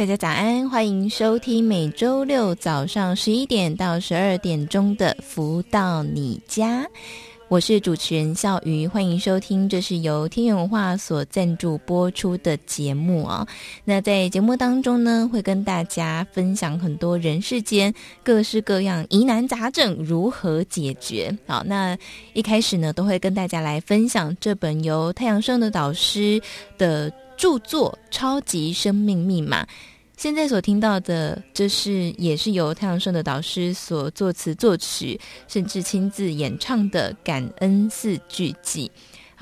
大家早安，欢迎收听每周六早上十一点到十二点钟的《福到你家》。我是主持人笑瑜，欢迎收听，这是由天元文化所赞助播出的节目啊。那在节目当中呢，会跟大家分享很多人世间各式各样疑难杂症如何解决。好，那一开始呢，都会跟大家来分享这本由太阳盛德导师的著作《超级生命密码》。现在所听到的，这是也是由太阳盛的导师所作词作曲，甚至亲自演唱的《感恩四句偈》。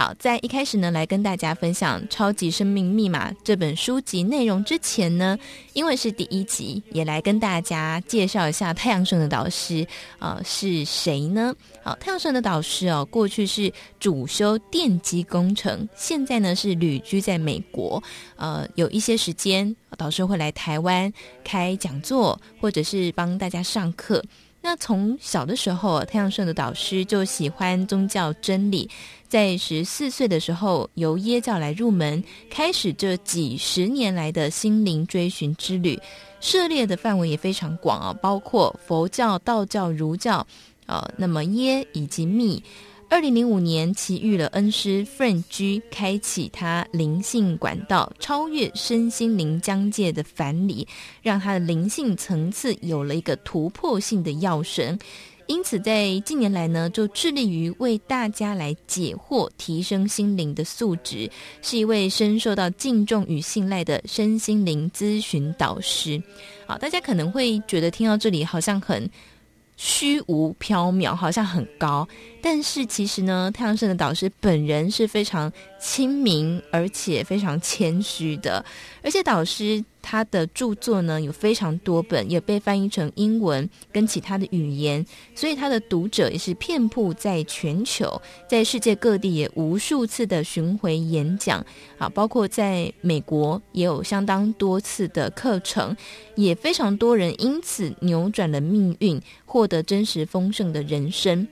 好，在一开始呢，来跟大家分享《超级生命密码》这本书籍内容之前呢，因为是第一集，也来跟大家介绍一下太阳神的导师啊、是谁呢？好，太阳神的导师哦，过去是主修电机工程，现在呢是旅居在美国，呃，有一些时间，导师会来台湾开讲座，或者是帮大家上课。那从小的时候，太阳顺的导师就喜欢宗教真理。在十四岁的时候，由耶教来入门，开始这几十年来的心灵追寻之旅，涉猎的范围也非常广啊，包括佛教、道教、儒教，呃，那么耶以及密。二零零五年，其遇了恩师 Frank G，开启他灵性管道，超越身心灵疆界的藩篱，让他的灵性层次有了一个突破性的跃升。因此，在近年来呢，就致力于为大家来解惑，提升心灵的素质，是一位深受到敬重与信赖的身心灵咨询导师。好，大家可能会觉得听到这里好像很虚无缥缈，好像很高，但是其实呢，太阳神的导师本人是非常亲民，而且非常谦虚的，而且导师。他的著作呢，有非常多本，也被翻译成英文跟其他的语言，所以他的读者也是遍布在全球，在世界各地也无数次的巡回演讲啊，包括在美国也有相当多次的课程，也非常多人因此扭转了命运，获得真实丰盛的人生。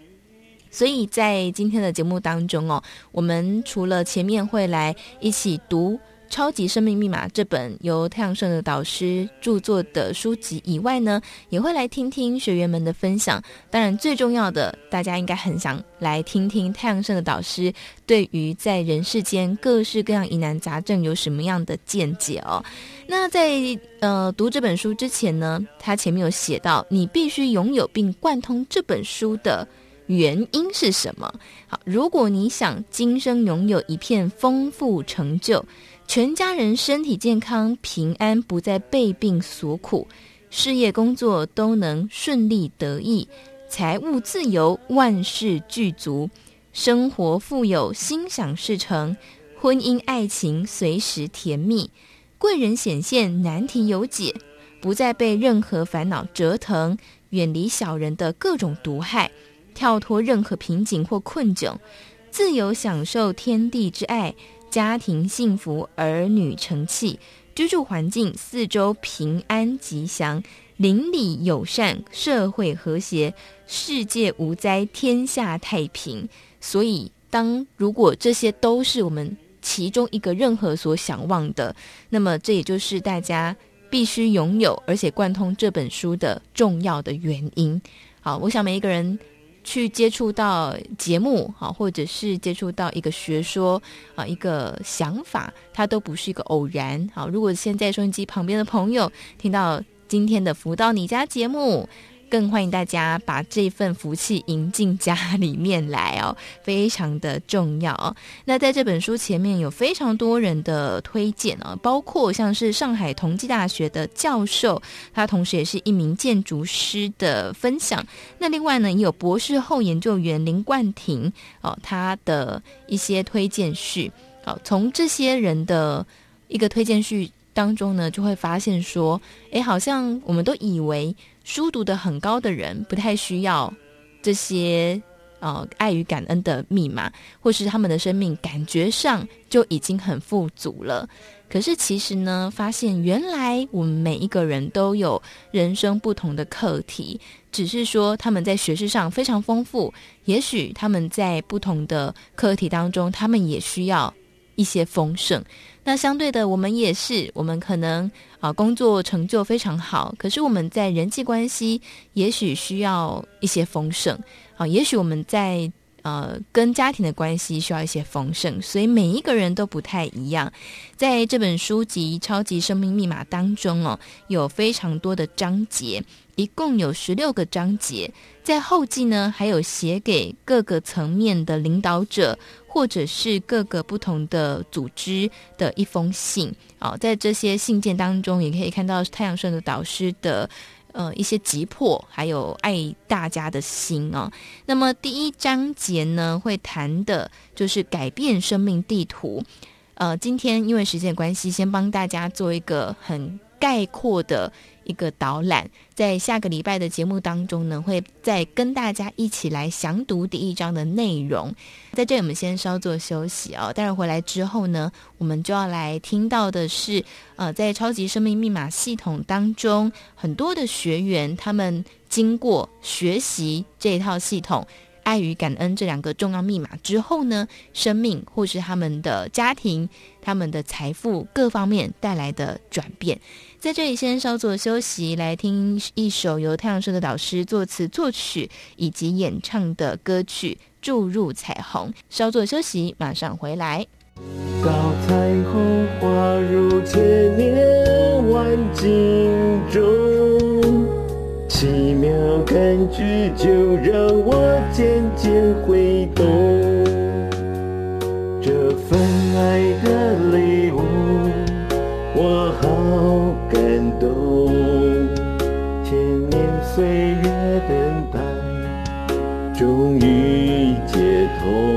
所以在今天的节目当中哦，我们除了前面会来一起读。《超级生命密码》这本由太阳盛德导师著作的书籍以外呢，也会来听听学员们的分享。当然，最重要的，大家应该很想来听听太阳盛德导师对于在人世间各式各样疑难杂症有什么样的见解哦。那在呃读这本书之前呢，他前面有写到，你必须拥有并贯通这本书的原因是什么？好，如果你想今生拥有一片丰富成就。全家人身体健康、平安，不再被病所苦，事业工作都能顺利得意，财务自由，万事俱足，生活富有，心想事成，婚姻爱情随时甜蜜，贵人显现，难题有解，不再被任何烦恼折腾，远离小人的各种毒害，跳脱任何瓶颈或困窘，自由享受天地之爱。家庭幸福，儿女成器，居住环境四周平安吉祥，邻里友善，社会和谐，世界无灾，天下太平。所以，当如果这些都是我们其中一个任何所想望的，那么这也就是大家必须拥有，而且贯通这本书的重要的原因。好，我想每一个人。去接触到节目，好，或者是接触到一个学说啊，一个想法，它都不是一个偶然。好，如果现在收音机旁边的朋友听到今天的福到你家节目，更欢迎大家把这份福气迎进家里面来哦，非常的重要哦。那在这本书前面有非常多人的推荐哦，包括像是上海同济大学的教授，他同时也是一名建筑师的分享。那另外呢，也有博士后研究员林冠廷哦，他的一些推荐序。好，从这些人的一个推荐序当中呢，就会发现说，诶，好像我们都以为。书读得很高的人不太需要这些呃爱与感恩的密码，或是他们的生命感觉上就已经很富足了。可是其实呢，发现原来我们每一个人都有人生不同的课题，只是说他们在学识上非常丰富，也许他们在不同的课题当中，他们也需要一些丰盛。那相对的，我们也是，我们可能啊工作成就非常好，可是我们在人际关系也许需要一些丰盛啊，也许我们在呃跟家庭的关系需要一些丰盛，所以每一个人都不太一样。在这本书籍《超级生命密码》当中哦，有非常多的章节，一共有十六个章节，在后记呢还有写给各个层面的领导者。或者是各个不同的组织的一封信啊，在这些信件当中，也可以看到太阳盛德导师的呃一些急迫，还有爱大家的心啊。那么第一章节呢，会谈的就是改变生命地图。呃，今天因为时间关系，先帮大家做一个很概括的。一个导览，在下个礼拜的节目当中呢，会再跟大家一起来详读第一章的内容。在这里，我们先稍作休息哦。待会回来之后呢，我们就要来听到的是，呃，在超级生命密码系统当中，很多的学员他们经过学习这套系统。爱与感恩这两个重要密码之后呢，生命或是他们的家庭、他们的财富各方面带来的转变，在这里先稍作休息，来听一首由太阳社的导师作词作曲以及演唱的歌曲《注入彩虹》。稍作休息，马上回来。到彩虹划入千年万景中。奇妙感觉就让我渐渐会懂，这份爱的礼岁月等待，终于解脱，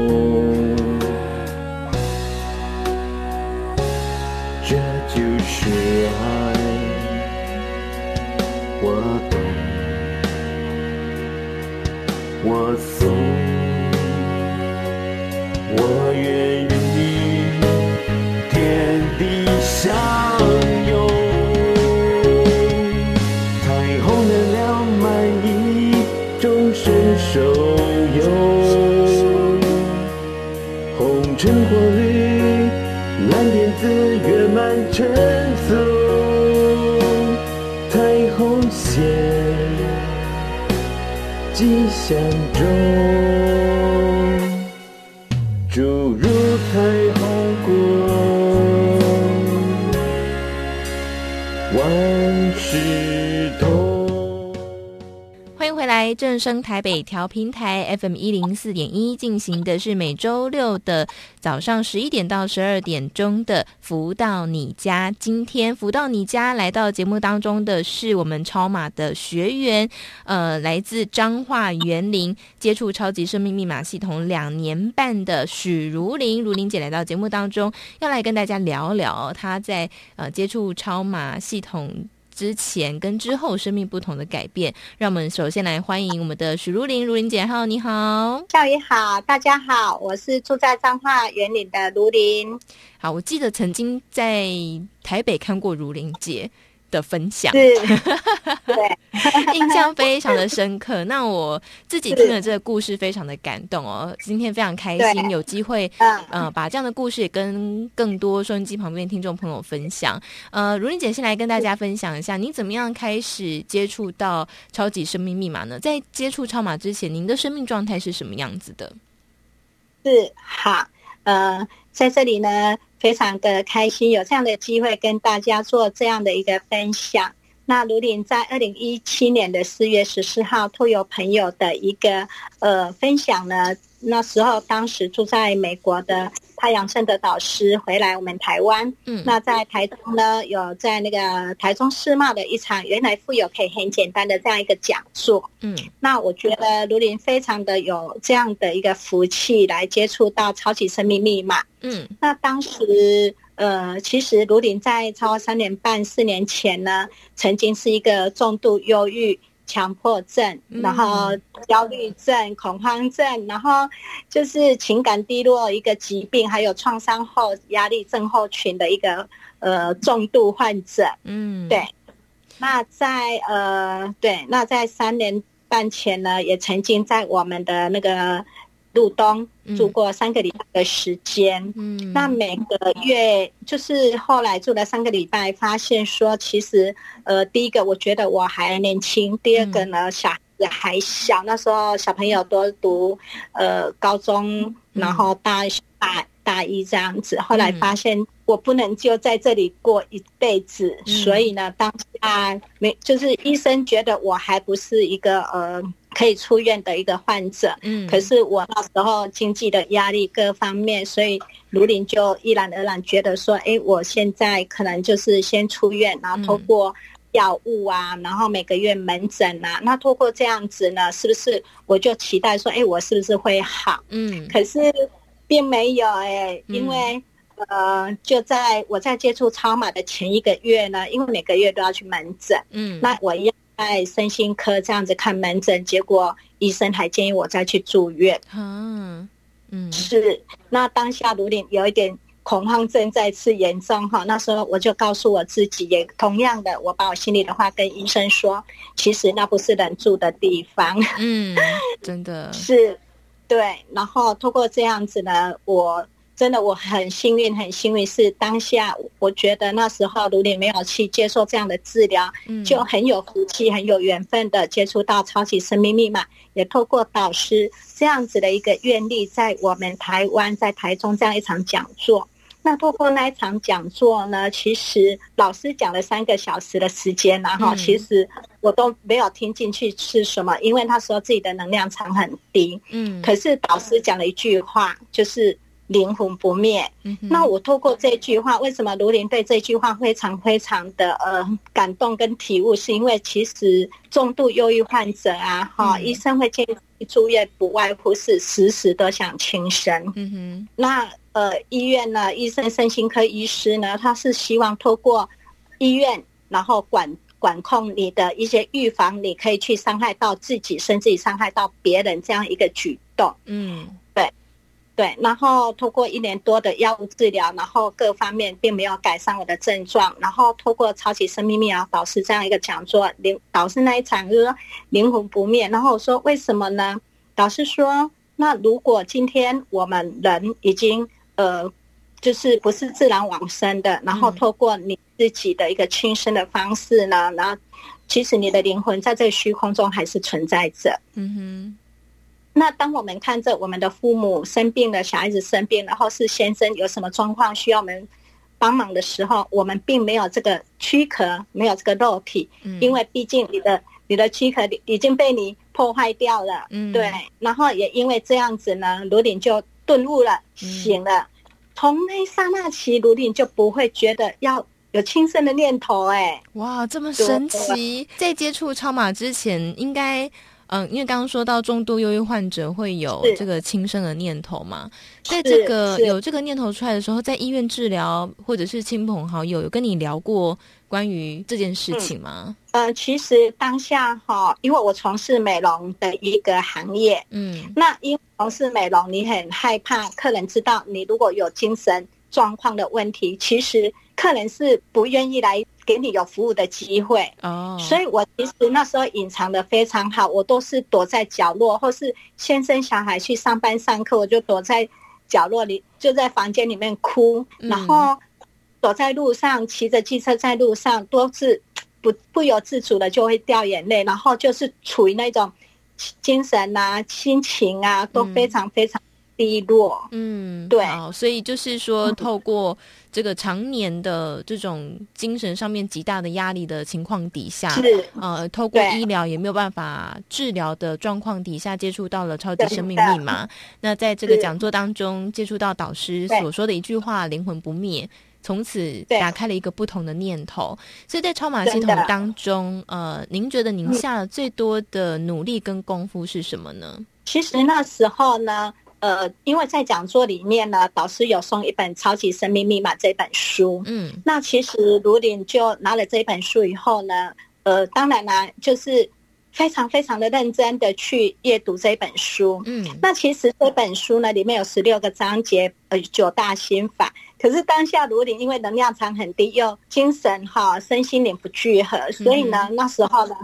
吉祥正声台北调频台 FM 一零四点一进行的是每周六的。早上十一点到十二点钟的福到你家，今天福到你家来到节目当中的是我们超马的学员，呃，来自彰化园林接触超级生命密码系统两年半的许如玲，如玲姐来到节目当中，要来跟大家聊聊她在呃接触超马系统。之前跟之后生命不同的改变，让我们首先来欢迎我们的许如林，如林姐，好，你好，少爷好，大家好，我是住在彰化园林的如林。好，我记得曾经在台北看过如林姐。的分享，对，印象非常的深刻。那我自己听了这个故事，非常的感动哦。今天非常开心，有机会，呃，把这样的故事也跟更多收音机旁边的听众朋友分享。呃，如玲姐先来跟大家分享一下，您怎么样开始接触到超级生命密码呢？在接触超码之前，您的生命状态是什么样子的？是好，呃，在这里呢。非常的开心有这样的机会跟大家做这样的一个分享。那卢林在二零一七年的四月十四号，托有朋友的一个呃分享呢，那时候当时住在美国的太阳盛德导师回来我们台湾，嗯，那在台中呢，有在那个台中世贸的一场原来富有可以很简单的这样一个讲座，嗯，那我觉得卢林非常的有这样的一个福气来接触到超级生命密码，嗯，那当时。呃，其实卢林在超过三年半、四年前呢，曾经是一个重度忧郁、强迫症，然后焦虑症、恐慌症，然后就是情感低落一个疾病，还有创伤后压力症候群的一个呃重度患者。嗯，对。那在呃，对，那在三年半前呢，也曾经在我们的那个。入冬住过三个礼拜的时间，嗯，那每个月就是后来住了三个礼拜，发现说其实，呃，第一个我觉得我还年轻，第二个呢小孩子还小，那时候小朋友都读呃高中，然后大大大一这样子，后来发现我不能就在这里过一辈子，所以呢，当下没就是医生觉得我还不是一个呃。可以出院的一个患者，嗯，可是我那时候经济的压力各方面，所以卢林就毅然而然觉得说，哎，我现在可能就是先出院，然后通过药物啊，然后每个月门诊啊，那通过这样子呢，是不是我就期待说，哎，我是不是会好？嗯，可是并没有哎，因为呃，就在我在接触超马的前一个月呢，因为每个月都要去门诊，嗯，那我一。在身心科这样子看门诊，结果医生还建议我再去住院。嗯嗯，是。那当下如林有一点恐慌症再次严重哈，那时候我就告诉我自己，也同样的，我把我心里的话跟医生说，其实那不是人住的地方。嗯，真的 是，对。然后通过这样子呢，我。真的，我很幸运，很幸运是当下，我觉得那时候如林没有去接受这样的治疗，嗯，就很有福气，很有缘分的接触到超级生命密码，也透过导师这样子的一个愿力，在我们台湾，在台中这样一场讲座。那透过那一场讲座呢，其实老师讲了三个小时的时间，然后其实我都没有听进去是什么，因为他说自己的能量场很低，嗯，可是导师讲了一句话，就是。灵魂不灭。那我透过这句话，为什么卢林对这句话非常非常的呃感动跟体悟？是因为其实重度忧郁患者啊，哈、嗯，医生会建议住院，不外乎是时时都想轻生。嗯哼。那呃，医院呢，医生、身心科医师呢，他是希望透过医院，然后管管控你的一些预防，你可以去伤害到自己，甚至于伤害到别人这样一个举动。嗯。对，然后通过一年多的药物治疗，然后各方面并没有改善我的症状。然后通过超级生命密码导师这样一个讲座，灵导师那一场就是说灵魂不灭。然后我说为什么呢？导师说，那如果今天我们人已经呃，就是不是自然往生的，然后透过你自己的一个轻生的方式呢，然后其实你的灵魂在这虚空中还是存在着。嗯哼。那当我们看着我们的父母生病了，小孩子生病，然后是先生有什么状况需要我们帮忙的时候，我们并没有这个躯壳，没有这个肉体，因为毕竟你的你的躯壳已经被你破坏掉了，嗯，对。然后也因为这样子呢，卢林就顿悟了，醒了。从那一刹那起，卢林就不会觉得要有轻生的念头。哎，哇，这么神奇！在接触超马之前，应该。嗯，因为刚刚说到重度忧郁患者会有这个轻生的念头嘛，在这个有这个念头出来的时候，在医院治疗或者是亲朋好友有跟你聊过关于这件事情吗？嗯，呃，其实当下哈，因为我从事美容的一个行业，嗯，那因为从事美容，你很害怕客人知道你如果有精神状况的问题，其实客人是不愿意来。给你有服务的机会。哦，oh. 所以我其实那时候隐藏的非常好，我都是躲在角落，或是先生小孩去上班上课，我就躲在角落里，就在房间里面哭，然后躲在路上骑着机车在路上，都是不不由自主的就会掉眼泪，然后就是处于那种精神啊、心情啊都非常非常低落。嗯，对，所以就是说，透过这个常年的这种精神上面极大的压力的情况底下，是呃，透过医疗也没有办法治疗的状况底下，接触到了超级生命密码。那在这个讲座当中，接触到导师所说的一句话：“灵魂不灭。”从此打开了一个不同的念头，所以在超马系统当中，呃，您觉得您下了最多的努力跟功夫是什么呢？其实那时候呢，呃，因为在讲座里面呢，导师有送一本《超级生命密码》这本书，嗯，那其实卢林就拿了这本书以后呢，呃，当然啦，就是非常非常的认真的去阅读这本书，嗯，那其实这本书呢，里面有十六个章节，呃，九大心法。可是当下卢林因为能量场很低，又精神哈身心灵不聚合，所以呢，那时候呢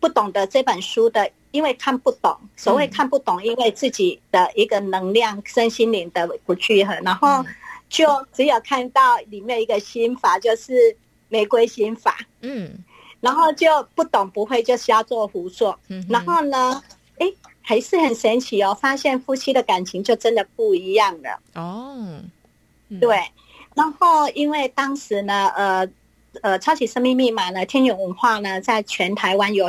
不懂得这本书的，因为看不懂。所谓看不懂，因为自己的一个能量身心灵的不聚合，然后就只有看到里面一个心法，就是玫瑰心法。嗯，然后就不懂不会就瞎做胡做。嗯，然后呢，哎，还是很神奇哦，发现夫妻的感情就真的不一样了。哦。对，然后因为当时呢，呃。呃，超级生命密码呢？天元文化呢，在全台湾有，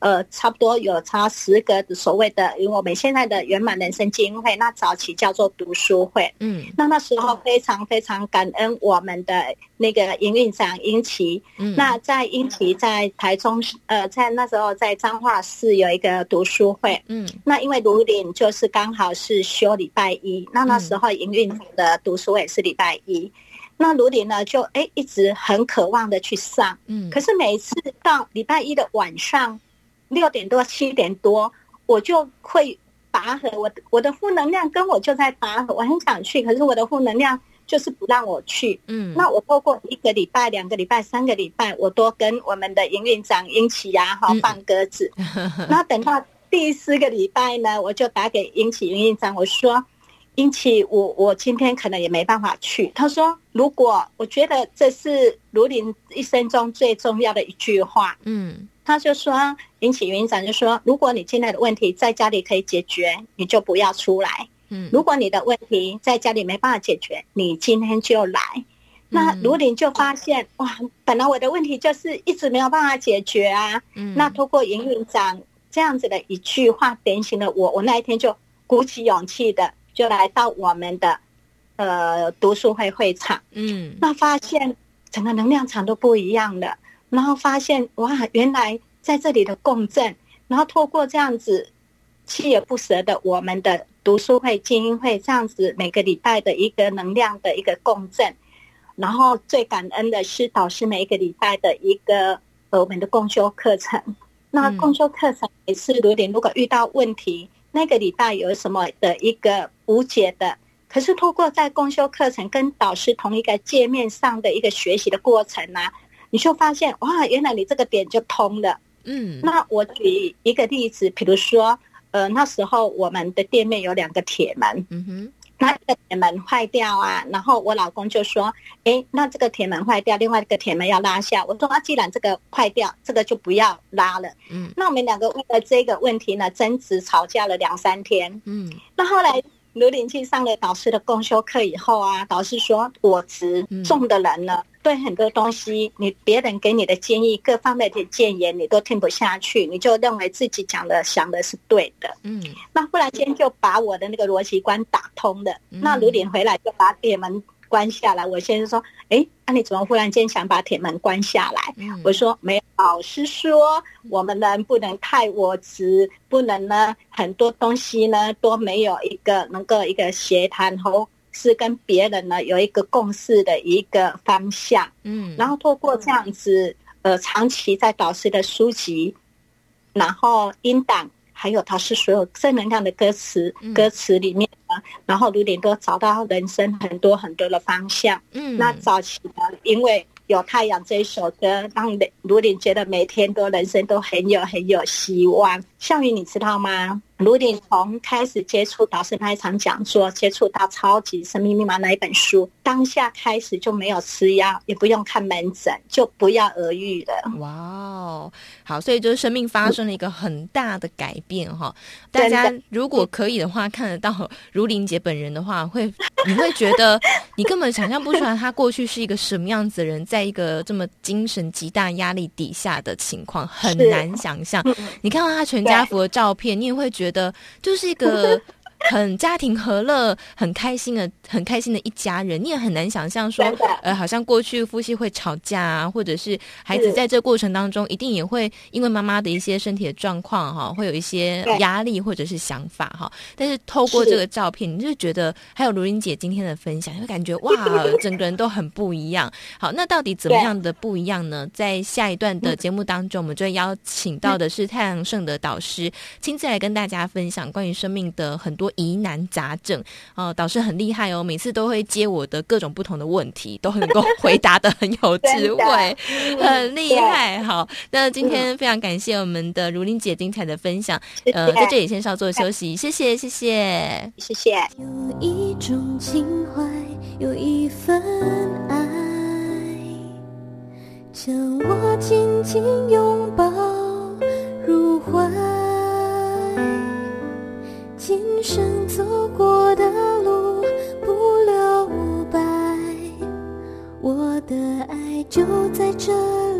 呃，差不多有差十个所谓的，因为我们现在的圆满人生基金会，那早期叫做读书会。嗯，那那时候非常非常感恩我们的那个营运长英奇。嗯，那在英奇在台中，呃，在那时候在彰化市有一个读书会。嗯，那因为卢岭就是刚好是休礼拜一，那那时候营运长的读书会是礼拜一。那卢林呢，就哎一直很渴望的去上，嗯，可是每次到礼拜一的晚上六点多七点多，我就会拔河，我我的负能量跟我就在拔河，我很想去，可是我的负能量就是不让我去，嗯，那我透过一个礼拜、两个礼拜、三个礼拜，我都跟我们的营运长英奇呀哈放鸽子，那等到第四个礼拜呢，我就打给英奇营运长，我说。因此，我我今天可能也没办法去。他说：“如果我觉得这是卢林一生中最重要的一句话，嗯，他就说，引起园长就说，如果你现在的问题在家里可以解决，你就不要出来。嗯，如果你的问题在家里没办法解决，你今天就来。那卢林就发现，哇，本来我的问题就是一直没有办法解决啊。嗯，那通过营运长这样子的一句话点醒了我，我那一天就鼓起勇气的。”就来到我们的呃读书会会场，嗯，那发现整个能量场都不一样了，然后发现哇，原来在这里的共振，然后透过这样子锲而不舍的我们的读书会、精英会这样子每个礼拜的一个能量的一个共振，然后最感恩的是导师每一个礼拜的一个我们的共修课程，那共修课程也是如点，如果遇到问题。那个礼拜有什么的一个无解的，可是通过在公修课程跟导师同一个界面上的一个学习的过程呢、啊，你就发现哇，原来你这个点就通了。嗯，那我举一个例子，比如说，呃，那时候我们的店面有两个铁门。嗯哼。那个铁门坏掉啊，然后我老公就说：“哎，那这个铁门坏掉，另外一个铁门要拉下。”我说：“啊，既然这个坏掉，这个就不要拉了。”嗯，那我们两个为了这个问题呢，争执吵架了两三天。嗯，那后来卢林去上了导师的共修课以后啊，导师说：“我执重的人呢。嗯”对很多东西，你别人给你的建议，各方面的建言，你都听不下去，你就认为自己讲的、想的是对的。嗯，那忽然间就把我的那个逻辑观打通了。嗯、那卢林回来就把铁门关下来。我先生说：“哎，那、啊、你怎么忽然间想把铁门关下来？”嗯、我说：“没有，老师说我们人不能太我执，不能呢很多东西呢都没有一个能够一个协谈和。”是跟别人呢有一个共识的一个方向，嗯，然后透过这样子，呃，长期在导师的书籍，然后音档，还有导师所有正能量的歌词，歌词里面呢，然后卢林都找到人生很多很多的方向，嗯，那早期呢，因为有太阳这一首歌，让卢顶觉得每天都人生都很有很有希望。项羽，你知道吗？如玲从开始接触导师那一场讲座，接触到《超级生命密码》那一本书，当下开始就没有吃药，也不用看门诊，就不药而愈了。哇哦，好，所以就是生命发生了一个很大的改变哈。大家如果可以的话，看得到如玲姐本人的话，会你会觉得你根本想象不出来她过去是一个什么样子的人，在一个这么精神极大压力底下的情况，很难想象。你看到她全家福的照片，你也会觉得。的就是一个很家庭和乐、很开心的、很开心的一家人。你也很难想象说，呃，好像过去夫妻会吵架啊，或者是孩子在这过程当中，一定也会因为妈妈的一些身体的状况哈，会有一些压力或者是想法哈。但是透过这个照片，你就觉得还有卢玲姐今天的分享，就感觉哇，整个人都很不一样。好，那到底怎么样的不一样呢？在下一段的节目当中，我们就会邀请到的是太阳盛德导师亲自来跟大家分享关于生命的很多疑难杂症哦，导师很厉害哦，每次都会接我的各种不同的问题，都能够回答的很有智慧，很厉害。好，那今天非常感谢我们的如林姐精彩的分享，呃，在这里先稍作休息，谢谢，谢谢，谢谢。有一种情怀，有一份爱，将我紧紧拥抱入怀。今生走过的路不留白，我的爱就在这里。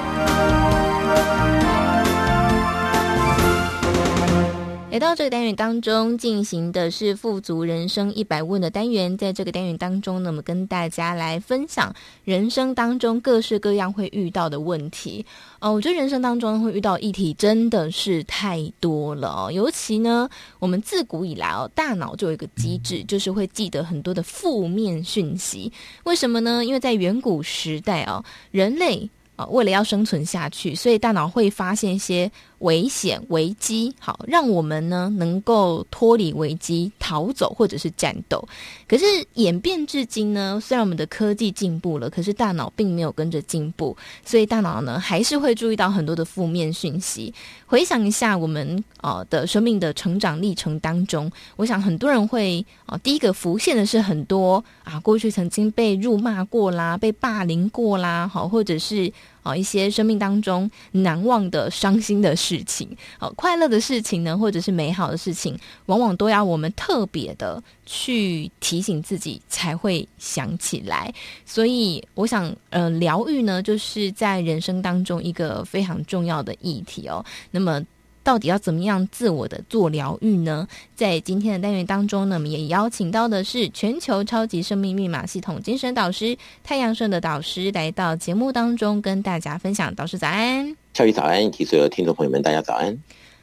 到这个单元当中，进行的是“富足人生一百问”的单元。在这个单元当中呢，我们跟大家来分享人生当中各式各样会遇到的问题。哦，我觉得人生当中会遇到议题真的是太多了哦。尤其呢，我们自古以来哦，大脑就有一个机制，就是会记得很多的负面讯息。为什么呢？因为在远古时代哦，人类啊，为了要生存下去，所以大脑会发现一些。危险危机，好，让我们呢能够脱离危机，逃走或者是战斗。可是演变至今呢，虽然我们的科技进步了，可是大脑并没有跟着进步，所以大脑呢还是会注意到很多的负面讯息。回想一下我们啊的生命的成长历程当中，我想很多人会啊第一个浮现的是很多啊过去曾经被辱骂过啦，被霸凌过啦，好，或者是啊一些生命当中难忘的伤心的事。情，好，快乐的事情呢，或者是美好的事情，往往都要我们特别的去提醒自己，才会想起来。所以，我想，呃，疗愈呢，就是在人生当中一个非常重要的议题哦。那么，到底要怎么样自我的做疗愈呢？在今天的单元当中呢，我们也邀请到的是全球超级生命密码系统精神导师太阳顺的导师来到节目当中跟大家分享。导师早安，小雨早安，以及所有听众朋友们，大家早安。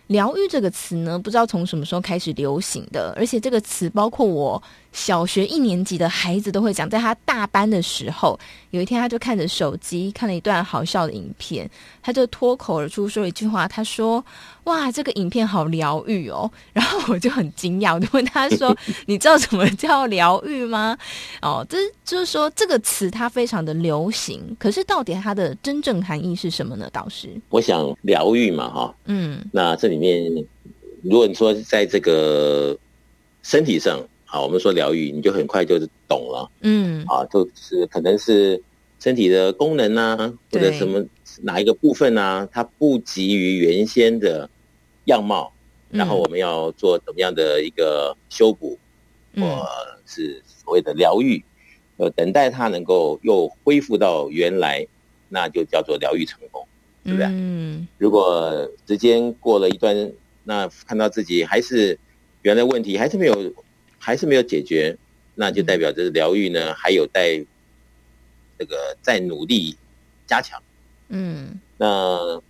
疗愈这个词呢，不知道从什么时候开始流行的，而且这个词包括我小学一年级的孩子都会讲。在他大班的时候，有一天他就看着手机看了一段好笑的影片，他就脱口而出说了一句话，他说：“哇，这个影片好疗愈哦。”然后我就很惊讶，我就问他说：“你知道什么叫疗愈吗？”哦，这就是说这个词它非常的流行，可是到底它的真正含义是什么呢？导师，我想疗愈嘛，哈，嗯，那这里。里面，如果你说在这个身体上，好，我们说疗愈，你就很快就懂了，嗯，啊，就是可能是身体的功能啊，或者什么哪一个部分啊，它不及于原先的样貌，然后我们要做怎么样的一个修补，或是所谓的疗愈，呃，等待它能够又恢复到原来，那就叫做疗愈成功。对不对？嗯，如果时间过了一段，那看到自己还是原来问题还是没有，还是没有解决，那就代表着疗愈呢还有待这个再努力加强。嗯，那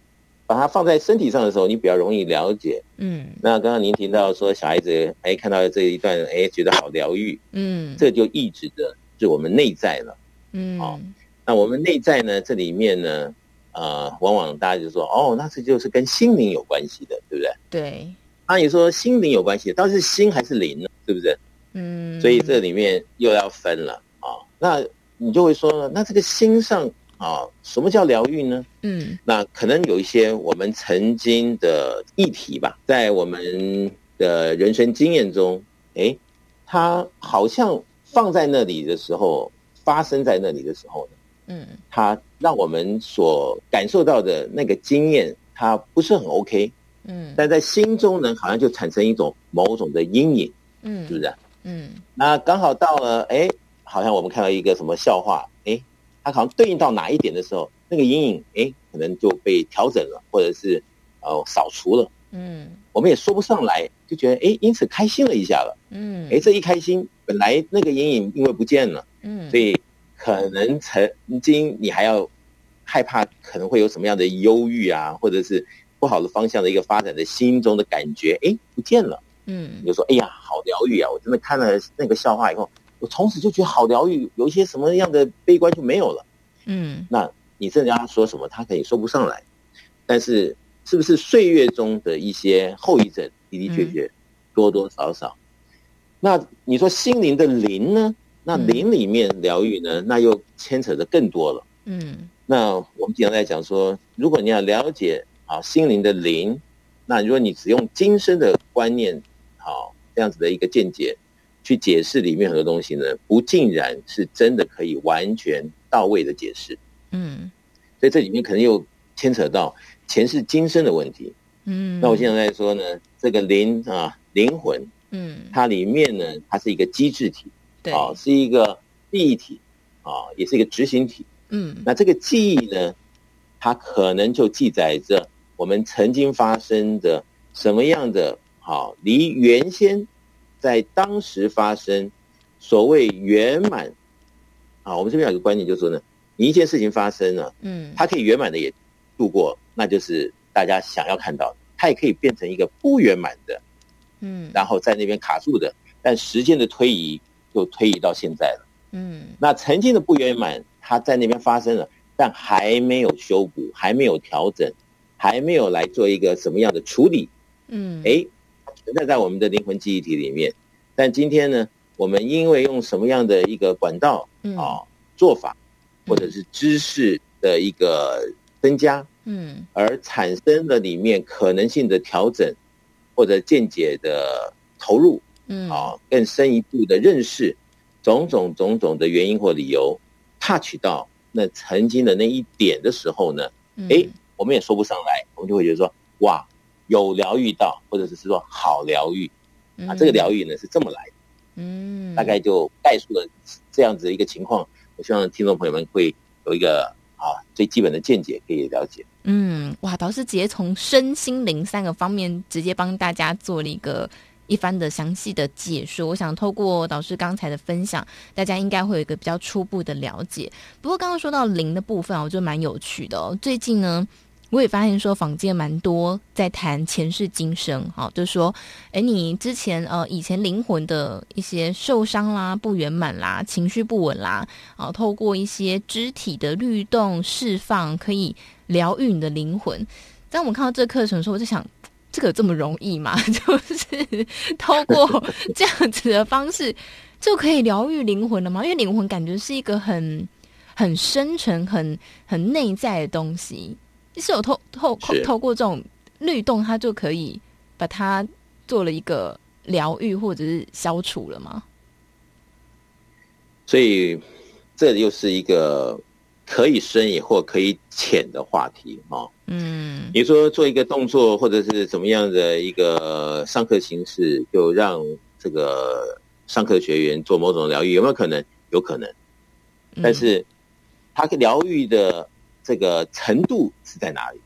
把它放在身体上的时候，你比较容易了解。嗯，那刚刚您提到说小孩子哎看到这一段哎觉得好疗愈，嗯，这就意指的是我们内在了。嗯，好，那我们内在呢这里面呢。呃，往往大家就说，哦，那这就是跟心灵有关系的，对不对？对。那你说心灵有关系，到底是心还是灵呢？是不是？嗯。所以这里面又要分了啊。那你就会说，那这个心上啊，什么叫疗愈呢？嗯。那可能有一些我们曾经的议题吧，在我们的人生经验中，哎，它好像放在那里的时候，发生在那里的时候呢。嗯，它让我们所感受到的那个经验，它不是很 OK。嗯，但在心中呢，好像就产生一种某种的阴影。嗯，是不是？嗯，那刚好到了，哎，好像我们看到一个什么笑话，哎，它好像对应到哪一点的时候，那个阴影，哎，可能就被调整了，或者是呃扫除了。嗯，我们也说不上来，就觉得哎，因此开心了一下了。嗯，哎，这一开心，本来那个阴影因为不见了，嗯，所以。可能曾经你还要害怕，可能会有什么样的忧郁啊，或者是不好的方向的一个发展的心中的感觉，哎，不见了。嗯，你就说，哎呀，好疗愈啊！我真的看了那个笑话以后，我从此就觉得好疗愈，有一些什么样的悲观就没有了。嗯，那你这人家说什么，他可以说不上来。但是，是不是岁月中的一些后遗症，的的确确多多少少？那你说心灵的灵呢？那灵里面疗愈呢？那又牵扯的更多了。嗯，那我们经常在讲说，如果你要了解啊心灵的灵，那如果你只用今生的观念，好这样子的一个见解去解释里面很多东西呢，不尽然是真的可以完全到位的解释。嗯，所以这里面可能又牵扯到前世今生的问题。嗯，那我现在在说呢，这个灵啊灵魂，嗯，它里面呢，它是一个机制体。啊，是一个记忆体，啊，也是一个执行体。嗯，那这个记忆呢，它可能就记载着我们曾经发生的什么样的，好，离原先在当时发生所谓圆满。啊，我们这边有个观念，就是说呢，你一件事情发生了，嗯，它可以圆满的也度过，那就是大家想要看到的；它也可以变成一个不圆满的，嗯，然后在那边卡住的。但时间的推移。就推移到现在了，嗯，那曾经的不圆满，它在那边发生了，但还没有修补，还没有调整，还没有来做一个什么样的处理，嗯，哎，存在在我们的灵魂记忆体里面。但今天呢，我们因为用什么样的一个管道啊做法，或者是知识的一个增加，嗯，而产生了里面可能性的调整或者见解的投入。嗯，啊，更深一步的认识，种种种种的原因或理由，touch 到那曾经的那一点的时候呢，哎、嗯，我们也说不上来，我们就会觉得说，哇，有疗愈到，或者是说好疗愈，啊，这个疗愈呢是这么来的，嗯，大概就概述了这样子的一个情况，我希望听众朋友们会有一个啊最基本的见解可以了解。嗯，哇，导师直接从身心灵三个方面直接帮大家做了一个。一番的详细的解说，我想透过导师刚才的分享，大家应该会有一个比较初步的了解。不过刚刚说到灵的部分，我觉得蛮有趣的哦。最近呢，我也发现说，坊间蛮多在谈前世今生，哈，就是说，哎，你之前呃以前灵魂的一些受伤啦、不圆满啦、情绪不稳啦，啊，透过一些肢体的律动释放，可以疗愈你的灵魂。当我们看到这个课程的时候，我就想，这个这么容易吗？就是透过这样子的方式就可以疗愈灵魂了吗？因为灵魂感觉是一个很很深沉、很很内在的东西。是有透透透过这种律动，它就可以把它做了一个疗愈或者是消除了吗？所以这又是一个可以深也或可以浅的话题啊。嗯，你说做一个动作或者是怎么样的一个上课形式，就让这个上课学员做某种疗愈，有没有可能？有可能，但是他疗愈的。这个程度是在哪里？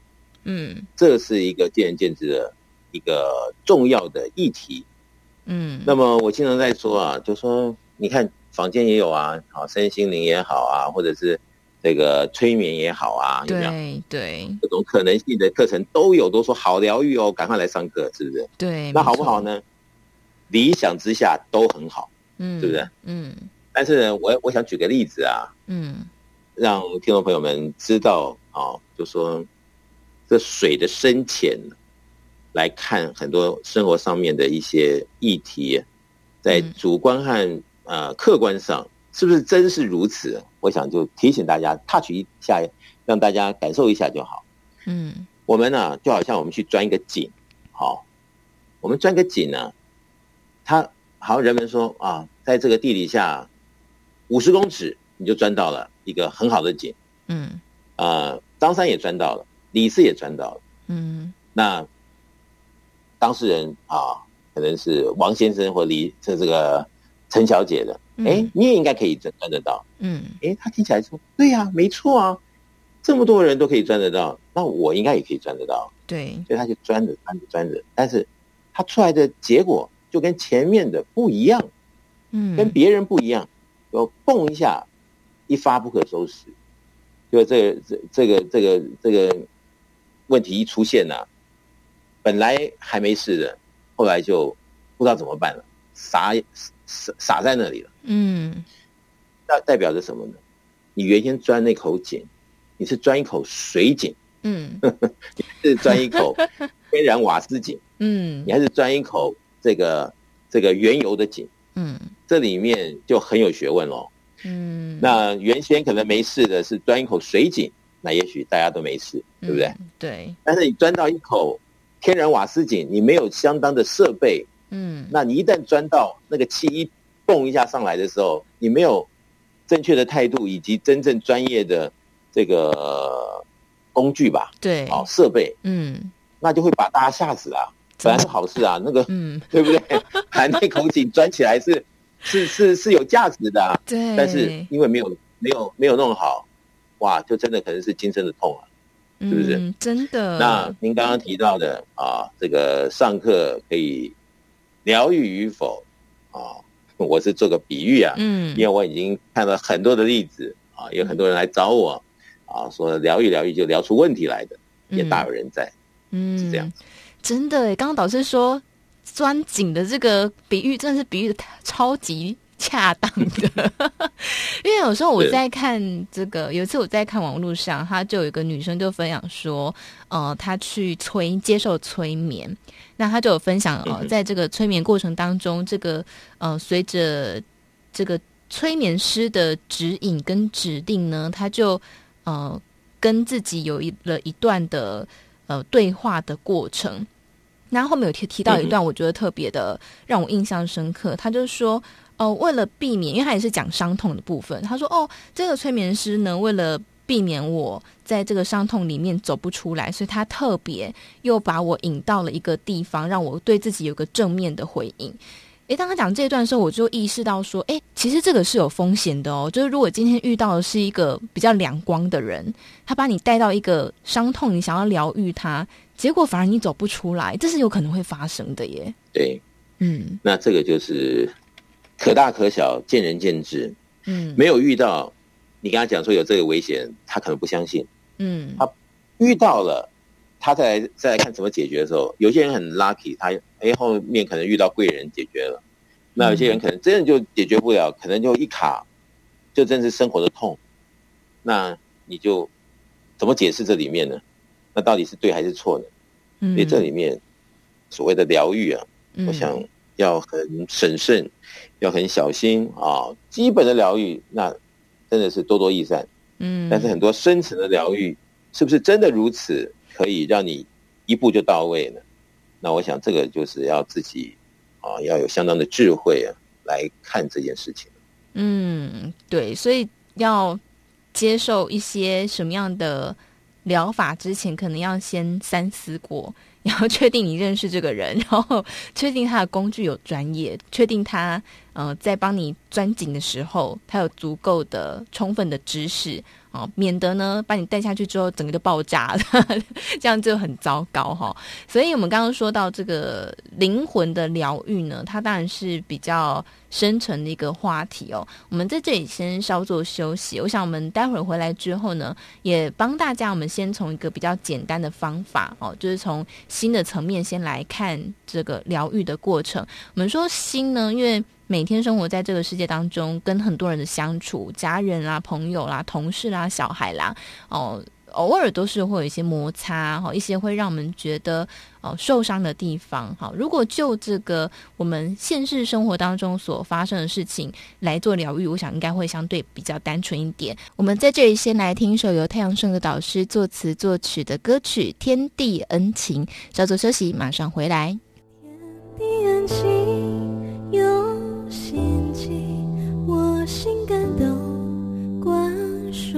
嗯，这是一个见仁见智的一个重要的议题。嗯，那么我经常在说啊，就说你看坊间也有啊，好身心灵也好啊，或者是这个催眠也好啊，有没有？对对，各种可能性的课程都有，都说好疗愈哦，赶快来上课，是不是？对，那好不好呢？理想之下都很好，嗯，是不是？嗯，但是呢，我我想举个例子啊，嗯。让听众朋友们知道啊，就说这水的深浅来看很多生活上面的一些议题，在主观和呃客观上是不是真是如此？我想就提醒大家，touch 一下，让大家感受一下就好。嗯，我们呢就好像我们去钻一个井，好，我们钻个井呢，它好像人们说啊，在这个地底下五十公尺你就钻到了。一个很好的解，嗯，啊，张三也钻到了，李四也钻到了，嗯，那当事人啊，可能是王先生或李这这个陈小姐的，哎，你也应该可以钻钻得到，嗯，哎，他听起来说，对呀，没错啊，这么多人都可以钻得到，那我应该也可以钻得到，对，所以他就钻着钻着钻着，但是他出来的结果就跟前面的不一样，嗯，跟别人不一样，就蹦一下。一发不可收拾，就这这这个这个这个问题一出现呢、啊，本来还没事的，后来就不知道怎么办了，傻傻傻在那里了。嗯，那代表着什么呢？你原先钻那口井，你是钻一口水井，嗯，你是钻一口天然瓦斯井，嗯，你还是钻一口这个这个原油的井，嗯，这里面就很有学问喽。嗯，那原先可能没事的是钻一口水井，那也许大家都没事，对不对？嗯、对。但是你钻到一口天然瓦斯井，你没有相当的设备，嗯，那你一旦钻到那个气一蹦一下上来的时候，你没有正确的态度以及真正专业的这个工具吧？对，哦设备，嗯，那就会把大家吓死啊！本来是好事啊，那个，嗯，对不对？还那口井钻起来是。是是是有价值的，啊，对，但是因为没有没有没有弄好，哇，就真的可能是今生的痛啊，是不是？嗯、真的。那您刚刚提到的啊，这个上课可以疗愈与否啊，我是做个比喻啊，嗯，因为我已经看了很多的例子啊，有很多人来找我啊，说疗愈疗愈就疗出问题来的，也大有人在，嗯，是这样。真的，刚刚导师说。钻井的这个比喻真的是比喻的超级恰当的，因为有时候我在看这个，有一次我在看网络上，他就有一个女生就分享说，呃，她去催接受催眠，那她就有分享哦，在这个催眠过程当中，这个呃，随着这个催眠师的指引跟指定呢，她就呃跟自己有一了一段的呃对话的过程。然后后面有提提到一段，我觉得特别的让我印象深刻。嗯、他就说，哦、呃，为了避免，因为他也是讲伤痛的部分。他说，哦，这个催眠师呢，为了避免我在这个伤痛里面走不出来，所以他特别又把我引到了一个地方，让我对自己有个正面的回应。诶，当他讲这一段的时候，我就意识到说，诶，其实这个是有风险的哦。就是如果今天遇到的是一个比较两光的人，他把你带到一个伤痛，你想要疗愈他。结果反而你走不出来，这是有可能会发生的耶。对，嗯，那这个就是可大可小，见仁见智。嗯，没有遇到，你跟他讲说有这个危险，他可能不相信。嗯，他遇到了，他再来再来看怎么解决的时候，有些人很 lucky，他哎后面可能遇到贵人解决了，那有些人可能真的就解决不了，可能就一卡，就真是生活的痛。那你就怎么解释这里面呢？那到底是对还是错呢？所以这里面所谓的疗愈啊，我想要很审慎，要很小心啊。基本的疗愈，那真的是多多益善。嗯，但是很多深层的疗愈，是不是真的如此可以让你一步就到位呢？那我想这个就是要自己啊，要有相当的智慧啊，来看这件事情。嗯，对，所以要接受一些什么样的疗法之前，可能要先三思过。然后确定你认识这个人，然后确定他的工具有专业，确定他呃在帮你钻井的时候，他有足够的充分的知识。哦，免得呢把你带下去之后，整个就爆炸了，这样就很糟糕哈。所以，我们刚刚说到这个灵魂的疗愈呢，它当然是比较深层的一个话题哦。我们在这里先稍作休息，我想我们待会儿回来之后呢，也帮大家我们先从一个比较简单的方法哦，就是从心的层面先来看这个疗愈的过程。我们说心呢，因为每天生活在这个世界当中，跟很多人的相处，家人啦、朋友啦、同事啦、小孩啦，哦，偶尔都是会有一些摩擦，哈，一些会让我们觉得哦受伤的地方，哈。如果就这个我们现实生活当中所发生的事情来做疗愈，我想应该会相对比较单纯一点。我们在这里先来听一首由太阳盛的导师作词作曲的歌曲《天地恩情》，稍作休息，马上回来。天地恩情有我心感动光属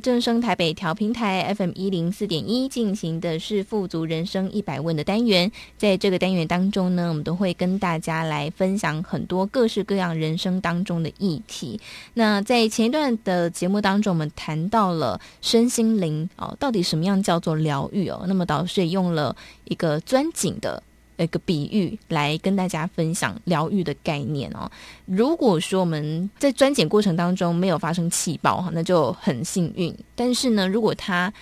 正声台北调频台 FM 一零四点一进行的是富足人生一百问的单元，在这个单元当中呢，我们都会跟大家来分享很多各式各样人生当中的议题。那在前一段的节目当中，我们谈到了身心灵哦，到底什么样叫做疗愈哦？那么导师也用了一个钻井的。一个比喻来跟大家分享疗愈的概念哦。如果说我们在专检过程当中没有发生气爆哈，那就很幸运。但是呢，如果他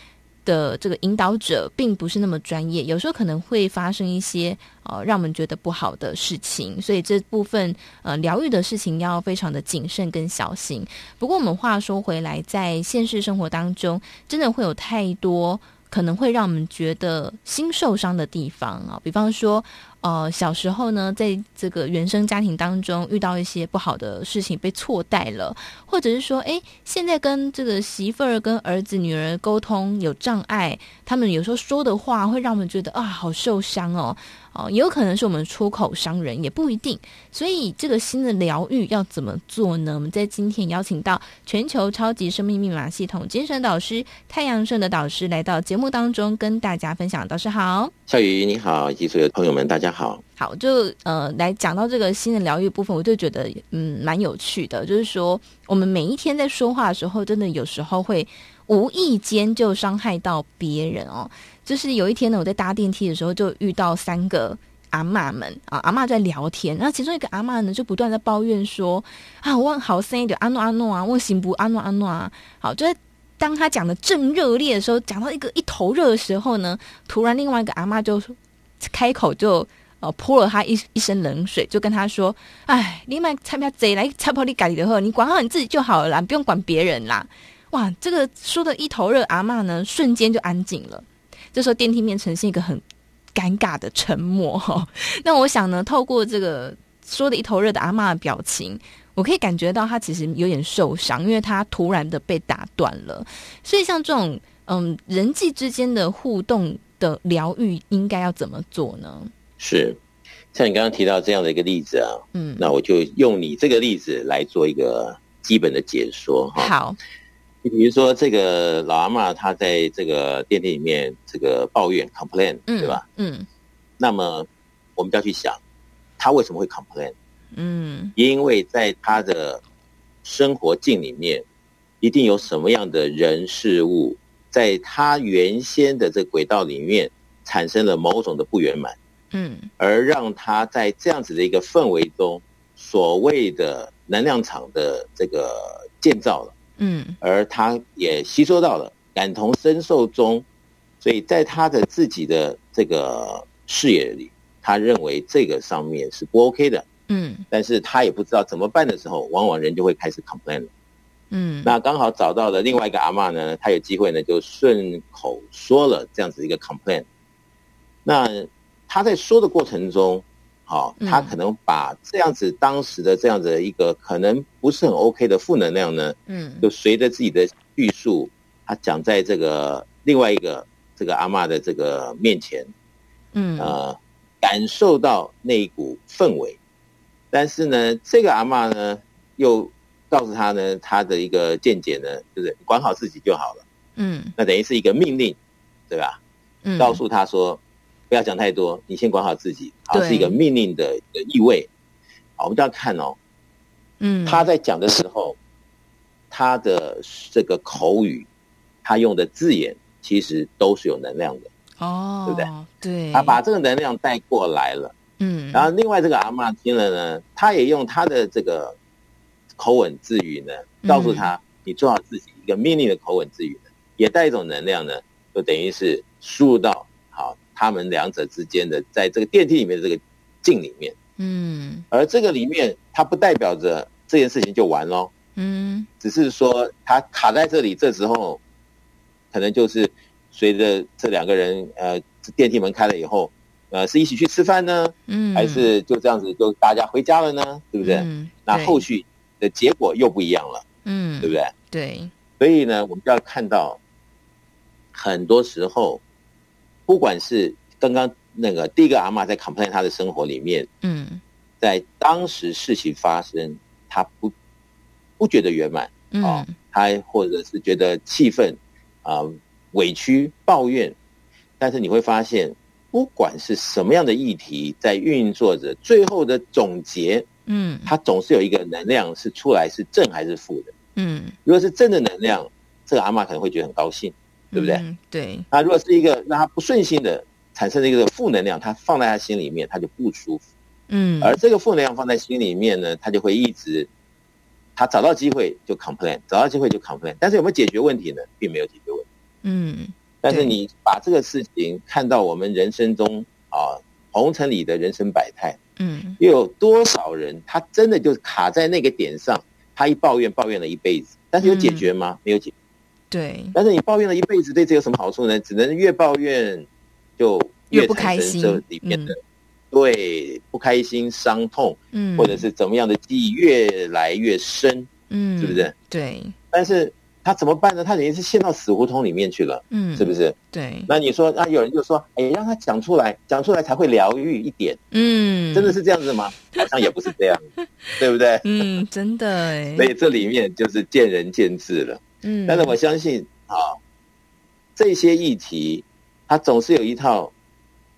的这个引导者并不是那么专业，有时候可能会发生一些呃让我们觉得不好的事情，所以这部分呃疗愈的事情要非常的谨慎跟小心。不过我们话说回来，在现实生活当中，真的会有太多可能会让我们觉得心受伤的地方啊，比方说。呃，小时候呢，在这个原生家庭当中遇到一些不好的事情，被错待了，或者是说，哎，现在跟这个媳妇儿、跟儿子、女儿沟通有障碍，他们有时候说的话会让我们觉得啊，好受伤哦。哦，也有可能是我们出口伤人，也不一定。所以，这个新的疗愈要怎么做呢？我们在今天邀请到全球超级生命密码系统精神导师太阳盛的导师来到节目当中，跟大家分享。导师好，小雨你好，以及所有朋友们，大家好。好，就呃来讲到这个新的疗愈部分，我就觉得嗯蛮有趣的，就是说我们每一天在说话的时候，真的有时候会无意间就伤害到别人哦。就是有一天呢，我在搭电梯的时候，就遇到三个阿嬷们啊，阿嬷在聊天，然后其中一个阿嬷呢，就不断在抱怨说：“啊，我好生一点，阿诺阿诺啊，我行不阿诺阿诺啊。”好，就在当他讲的正热烈的时候，讲到一个一头热的时候呢，突然另外一个阿嬷就开口就呃泼了他一一身冷水，就跟他说：“哎，你买彩票贼来彩票你改的话，你管好你自己就好了啦，不用管别人啦。”哇，这个说的一头热，阿嬷呢瞬间就安静了。这时候电梯面呈现一个很尴尬的沉默哈。那我想呢，透过这个说的一头热的阿妈的表情，我可以感觉到他其实有点受伤，因为他突然的被打断了。所以像这种嗯人际之间的互动的疗愈，应该要怎么做呢？是像你刚刚提到这样的一个例子啊，嗯，那我就用你这个例子来做一个基本的解说哈。好。你比如说，这个老阿妈她在这个电梯里面这个抱怨 complain，对吧？嗯。那么我们就要去想，她为什么会 complain？嗯。因为在她的生活境里面，一定有什么样的人事物，在她原先的这轨道里面产生了某种的不圆满。嗯。而让她在这样子的一个氛围中，所谓的能量场的这个建造了。嗯，而他也吸收到了，感同身受中，所以在他的自己的这个视野里，他认为这个上面是不 OK 的。嗯，但是他也不知道怎么办的时候，往往人就会开始 complain 了。嗯，那刚好找到了另外一个阿嬷呢，他有机会呢就顺口说了这样子一个 complain。那他在说的过程中。好，他可能把这样子当时的这样子的一个可能不是很 OK 的负能量呢，嗯，就随着自己的叙述，他讲在这个另外一个这个阿嬷的这个面前，嗯，呃，感受到那一股氛围，但是呢，这个阿嬷呢又告诉他呢，他的一个见解呢，就是管好自己就好了，嗯，那等于是一个命令，对吧？嗯，告诉他说。不要讲太多，你先管好自己。好，是一个命令的的意味。好，我们就要看哦。嗯，他在讲的时候，他的这个口语，他用的字眼，其实都是有能量的。哦，对不对？对。他把这个能量带过来了。嗯。然后另外这个阿嬷听了呢，他也用他的这个口吻字语呢，告诉他，你做好自己，一个命令的口吻字语呢，也带一种能量呢，就等于是输入到。他们两者之间的，在这个电梯里面的这个镜里面，嗯，而这个里面，它不代表着这件事情就完喽，嗯，只是说它卡在这里，这时候可能就是随着这两个人，呃，电梯门开了以后，呃，是一起去吃饭呢，嗯，还是就这样子就大家回家了呢？对不对？嗯，那后续的结果又不一样了，嗯，对不对？对，所以呢，我们就要看到很多时候。不管是刚刚那个第一个阿嬷在 complain 她的生活里面，嗯，在当时事情发生，她不不觉得圆满，啊，她或者是觉得气愤啊、委屈、抱怨，但是你会发现，不管是什么样的议题在运作着，最后的总结，嗯，它总是有一个能量是出来是正还是负的，嗯，如果是正的能量，这个阿嬷可能会觉得很高兴。对不对？嗯、对。那如果是一个让他不顺心的，产生的一个负能量，他放在他心里面，他就不舒服。嗯。而这个负能量放在心里面呢，他就会一直，他找到机会就 complain，找到机会就 complain，但是有没有解决问题呢？并没有解决问题。嗯。但是你把这个事情看到我们人生中啊红尘里的人生百态，嗯，又有多少人他真的就卡在那个点上，他一抱怨抱怨了一辈子，但是有解决吗？嗯、没有解决。对。但是你抱怨了一辈子，对这有什么好处呢？只能越抱怨就越不开心，这里面的。对，不开心、伤痛，嗯，或者是怎么样的记忆越来越深，嗯，是不是？对。但是他怎么办呢？他等于是陷到死胡同里面去了，嗯，是不是？对。那你说，那有人就说，哎，让他讲出来，讲出来才会疗愈一点，嗯，真的是这样子吗？好像也不是这样，对不对？嗯，真的哎。所以这里面就是见仁见智了，嗯。但是我相信啊，这些议题，它总是有一套。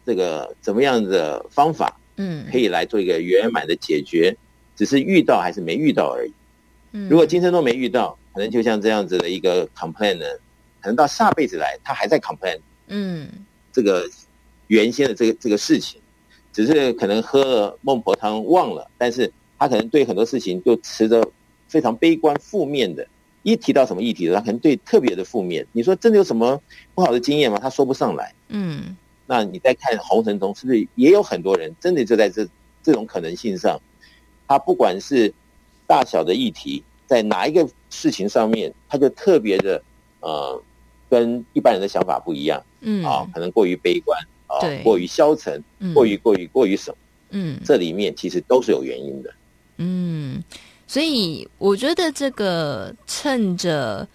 这个怎么样的方法，嗯，可以来做一个圆满的解决，嗯、只是遇到还是没遇到而已。嗯，如果今生都没遇到，可能就像这样子的一个 complain 呢，可能到下辈子来，他还在 complain。嗯，这个原先的这个这个事情，只是可能喝了孟婆汤忘了，但是他可能对很多事情就持着非常悲观负面的。一提到什么议题，他可能对特别的负面。你说真的有什么不好的经验吗？他说不上来。嗯。那你在看红尘中，是不是也有很多人真的就在这这种可能性上，他不管是大小的议题，在哪一个事情上面，他就特别的呃，跟一般人的想法不一样，嗯啊，可能过于悲观啊，对过于消沉，过于过于过于什么，嗯，这里面其实都是有原因的，嗯，所以我觉得这个趁着。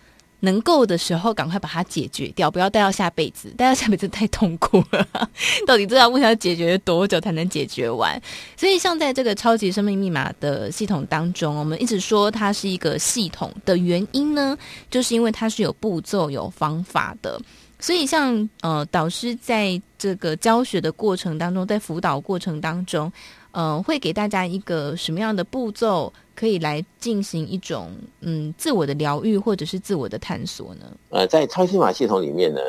能够的时候，赶快把它解决掉，不要带到下辈子。带到下辈子太痛苦了。到底这道问题要解决多久才能解决完？所以，像在这个超级生命密码的系统当中，我们一直说它是一个系统的原因呢，就是因为它是有步骤、有方法的。所以，像呃，导师在这个教学的过程当中，在辅导过程当中，呃，会给大家一个什么样的步骤？可以来进行一种嗯自我的疗愈或者是自我的探索呢？呃，在超心法系统里面呢，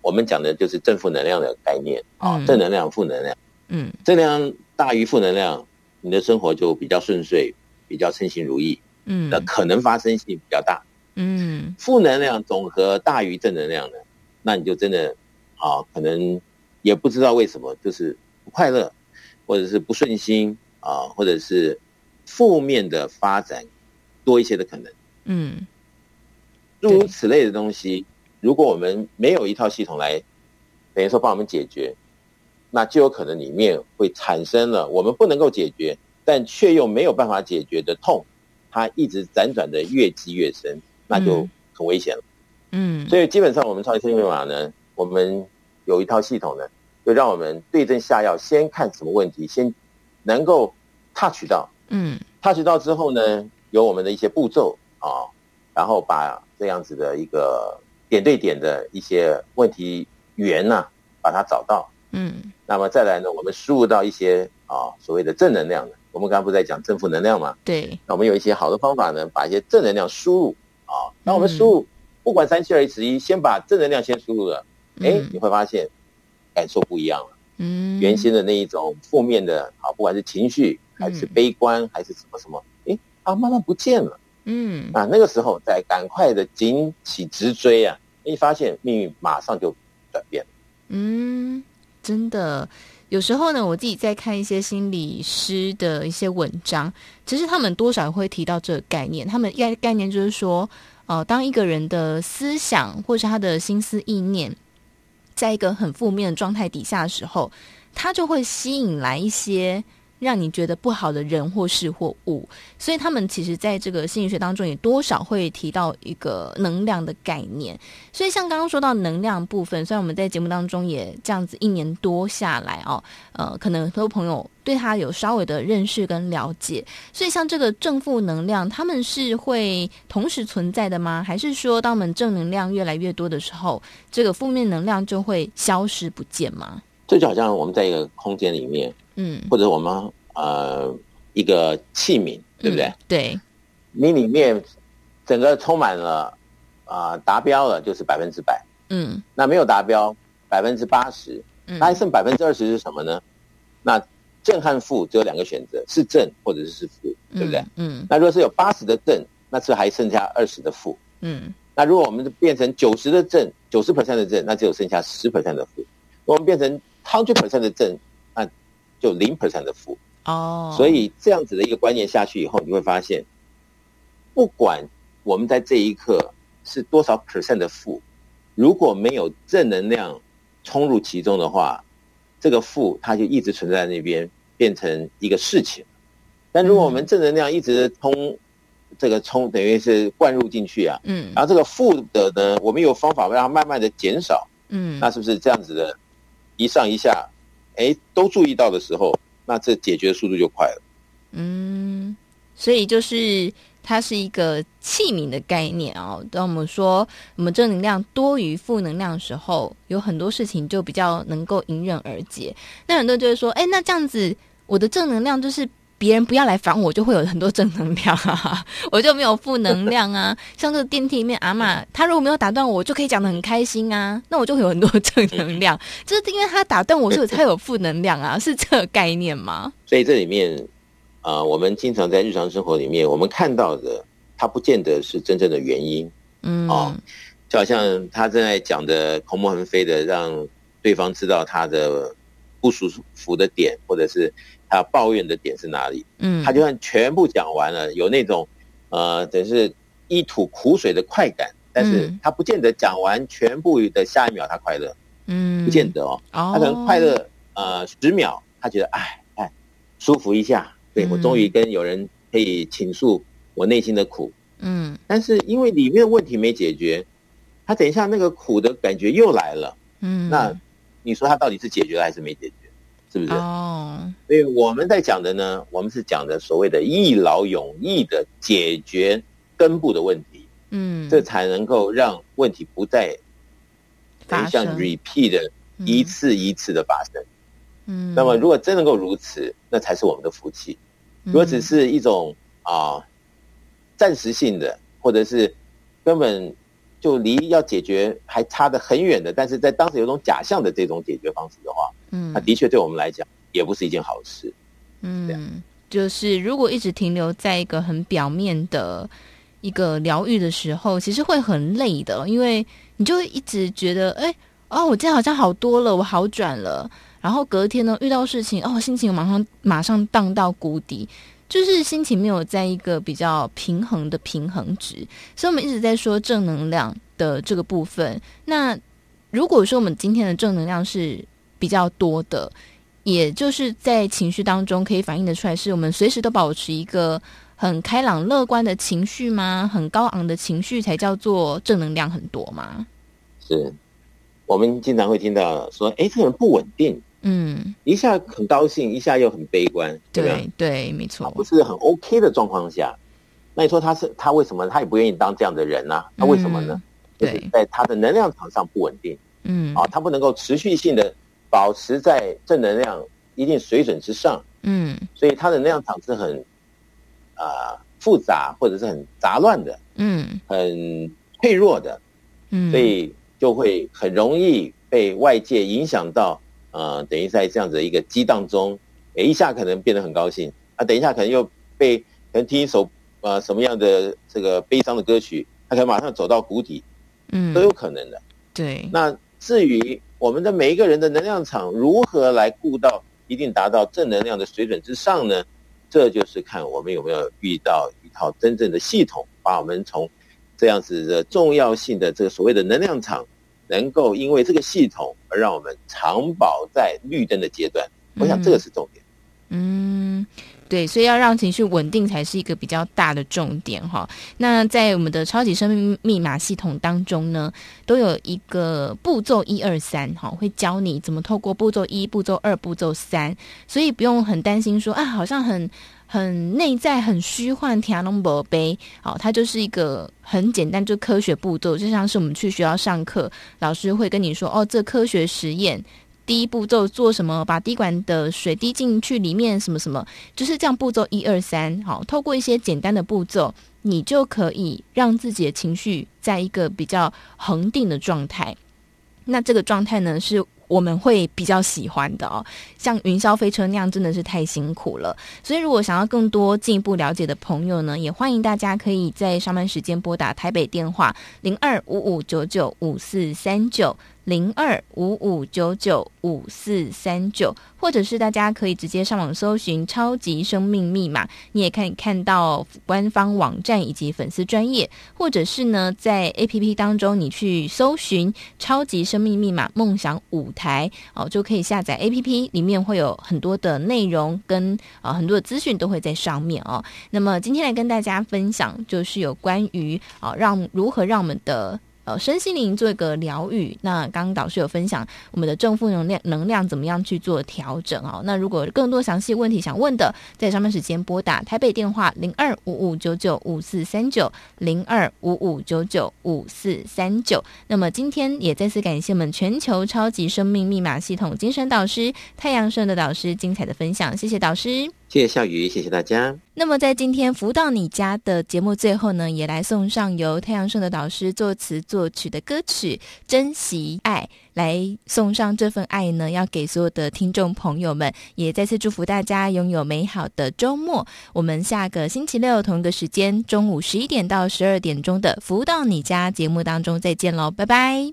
我们讲的就是正负能量的概念啊，嗯、正能量、负能量，嗯，正能量大于负能量，你的生活就比较顺遂，比较称心如意，嗯，那可能发生性比较大，嗯，负能量总和大于正能量呢，那你就真的啊，可能也不知道为什么，就是不快乐，或者是不顺心啊，或者是。负面的发展多一些的可能，嗯，诸如此类的东西，如果我们没有一套系统来，等于说帮我们解决，那就有可能里面会产生了我们不能够解决，但却又没有办法解决的痛，它一直辗转的越积越深，那就很危险了。嗯，所以基本上我们超级生命密码呢，我们有一套系统呢，就让我们对症下药，先看什么问题，先能够 touch 到。嗯，touch 到之后呢，有我们的一些步骤啊，然后把这样子的一个点对点的一些问题源呢，把它找到。嗯，那么再来呢，我们输入到一些啊所谓的正能量的，我们刚刚不是在讲正负能量嘛？对。那我们有一些好的方法呢，把一些正能量输入啊，那我们输入不管三七二十一，先把正能量先输入了，哎，你会发现感受不一样了。嗯，原先的那一种负面的啊，不管是情绪。还是悲观，嗯、还是什么什么？诶，啊，慢慢不见了。嗯，啊，那个时候再赶快的紧起直追啊！一发现命运马上就转变了。嗯，真的，有时候呢，我自己在看一些心理师的一些文章，其实他们多少会提到这个概念。他们概概念就是说，呃，当一个人的思想或是他的心思意念，在一个很负面的状态底下的时候，他就会吸引来一些。让你觉得不好的人或事或物，所以他们其实在这个心理学当中也多少会提到一个能量的概念。所以像刚刚说到能量部分，虽然我们在节目当中也这样子一年多下来哦，呃，可能很多朋友对他有稍微的认识跟了解。所以像这个正负能量，他们是会同时存在的吗？还是说当我们正能量越来越多的时候，这个负面能量就会消失不见吗？这就好像我们在一个空间里面。嗯，或者我们呃一个器皿，对不对？嗯、对，你里面整个充满了啊、呃，达标了就是百分之百，嗯，那没有达标百分之八十，那还剩百分之二十是什么呢？那正和负只有两个选择，是正或者是负，对不对？嗯，嗯，那如果是有八十的正，那是还剩下二十的负，嗯，那如果我们变成九十的正，九十 percent 的正，那只有剩下十 percent 的负。我们变成 hundred percent 的正，那就零 percent 的负。哦，所以这样子的一个观念下去以后，你会发现，不管我们在这一刻是多少 percent 的负，如果没有正能量冲入其中的话，这个负它就一直存在那边，变成一个事情。但如果我们正能量一直冲，这个冲等于是灌入进去啊，嗯，然后这个负的呢，我们有方法让它慢慢的减少，嗯，那是不是这样子的，一上一下，哎，都注意到的时候，那这解决的速度就快了。嗯，所以就是它是一个器皿的概念哦。当我们说我们正能量多于负能量的时候，有很多事情就比较能够迎刃而解。那很多人就会说，哎，那这样子我的正能量就是。别人不要来烦我，就会有很多正能量啊，我就没有负能量啊。像这个电梯里面，阿嬷她如果没有打断我，我就可以讲的很开心啊，那我就会有很多正能量。就是因为他打断我，所以才有负能量啊，是这个概念吗？所以这里面啊、呃，我们经常在日常生活里面，我们看到的，它不见得是真正的原因。嗯，哦，就好像他正在讲的口沫横飞的，让对方知道他的不舒服的点，或者是。他抱怨的点是哪里？嗯，他就算全部讲完了，有那种，呃，等于是一吐苦水的快感，但是他不见得讲完全部的下一秒他快乐，嗯，不见得哦，他可能快乐呃十秒，他觉得哎哎舒服一下，对，我终于跟有人可以倾诉我内心的苦，嗯，但是因为里面的问题没解决，他等一下那个苦的感觉又来了，嗯，那你说他到底是解决了还是没解决？是不是？哦，所以我们在讲的呢，我们是讲的所谓的一劳永逸的解决根部的问题，嗯，这才能够让问题不再像 repeat 的一次一次的发生。嗯，那么如果真能够如此，那才是我们的福气。如果只是一种啊暂时性的，或者是根本就离要解决还差得很远的，但是在当时有种假象的这种解决方式的话。嗯，它的确对我们来讲也不是一件好事。嗯，就是如果一直停留在一个很表面的一个疗愈的时候，其实会很累的，因为你就会一直觉得，哎，哦，我今天好像好多了，我好转了。然后隔天呢，遇到事情，哦，心情马上马上荡到谷底，就是心情没有在一个比较平衡的平衡值。所以，我们一直在说正能量的这个部分。那如果说我们今天的正能量是比较多的，也就是在情绪当中可以反映得出来，是我们随时都保持一个很开朗乐观的情绪吗？很高昂的情绪才叫做正能量很多吗？是，我们经常会听到说，哎，这个人不稳定，嗯，一下很高兴，一下又很悲观，对对，对，没错，不是很 OK 的状况下，那你说他是他为什么他也不愿意当这样的人呢？他为什么呢？嗯、对，在他的能量场上不稳定，嗯，啊，他不能够持续性的。保持在正能量一定水准之上，嗯，所以他的能量场是很啊、呃、复杂或者是很杂乱的，嗯，很脆弱的，嗯，所以就会很容易被外界影响到，呃，等于在这样子的一个激荡中，诶，一下可能变得很高兴，啊，等一下可能又被可能听一首呃什么样的这个悲伤的歌曲，他可能马上走到谷底，嗯，都有可能的，对。那至于。我们的每一个人的能量场如何来顾到一定达到正能量的水准之上呢？这就是看我们有没有遇到一套真正的系统，把我们从这样子的重要性的这个所谓的能量场，能够因为这个系统而让我们长保在绿灯的阶段。我想这个是重点。嗯。嗯对，所以要让情绪稳定才是一个比较大的重点哈。那在我们的超级生命密码系统当中呢，都有一个步骤一二三哈，会教你怎么透过步骤一、步骤二、步骤三，所以不用很担心说啊，好像很很内在、很虚幻、天龙宝贝。好，它就是一个很简单就科学步骤，就像是我们去学校上课，老师会跟你说哦，这科学实验。第一步骤做什么？把滴管的水滴进去里面，什么什么，就是这样。步骤一二三，好，透过一些简单的步骤，你就可以让自己的情绪在一个比较恒定的状态。那这个状态呢是。我们会比较喜欢的哦，像云霄飞车那样真的是太辛苦了。所以，如果想要更多进一步了解的朋友呢，也欢迎大家可以在上班时间拨打台北电话零二五五九九五四三九。零二五五九九五四三九，或者是大家可以直接上网搜寻“超级生命密码”，你也可以看到官方网站以及粉丝专业，或者是呢，在 APP 当中你去搜寻“超级生命密码梦想舞台”哦，就可以下载 APP，里面会有很多的内容跟啊、很多的资讯都会在上面哦。那么今天来跟大家分享，就是有关于啊、让如何让我们的。呃，身心灵做一个疗愈。那刚刚导师有分享我们的正负能量能量怎么样去做调整哦。那如果更多详细问题想问的，在上班时间拨打台北电话零二五五九九五四三九零二五五九九五四三九。那么今天也再次感谢我们全球超级生命密码系统精神导师太阳盛的导师精彩的分享，谢谢导师。谢谢笑宇，谢谢大家。那么在今天福到你家的节目最后呢，也来送上由太阳盛的导师作词作曲的歌曲《珍惜爱》，来送上这份爱呢，要给所有的听众朋友们，也再次祝福大家拥有美好的周末。我们下个星期六同一个时间，中午十一点到十二点钟的福到你家节目当中再见喽，拜拜。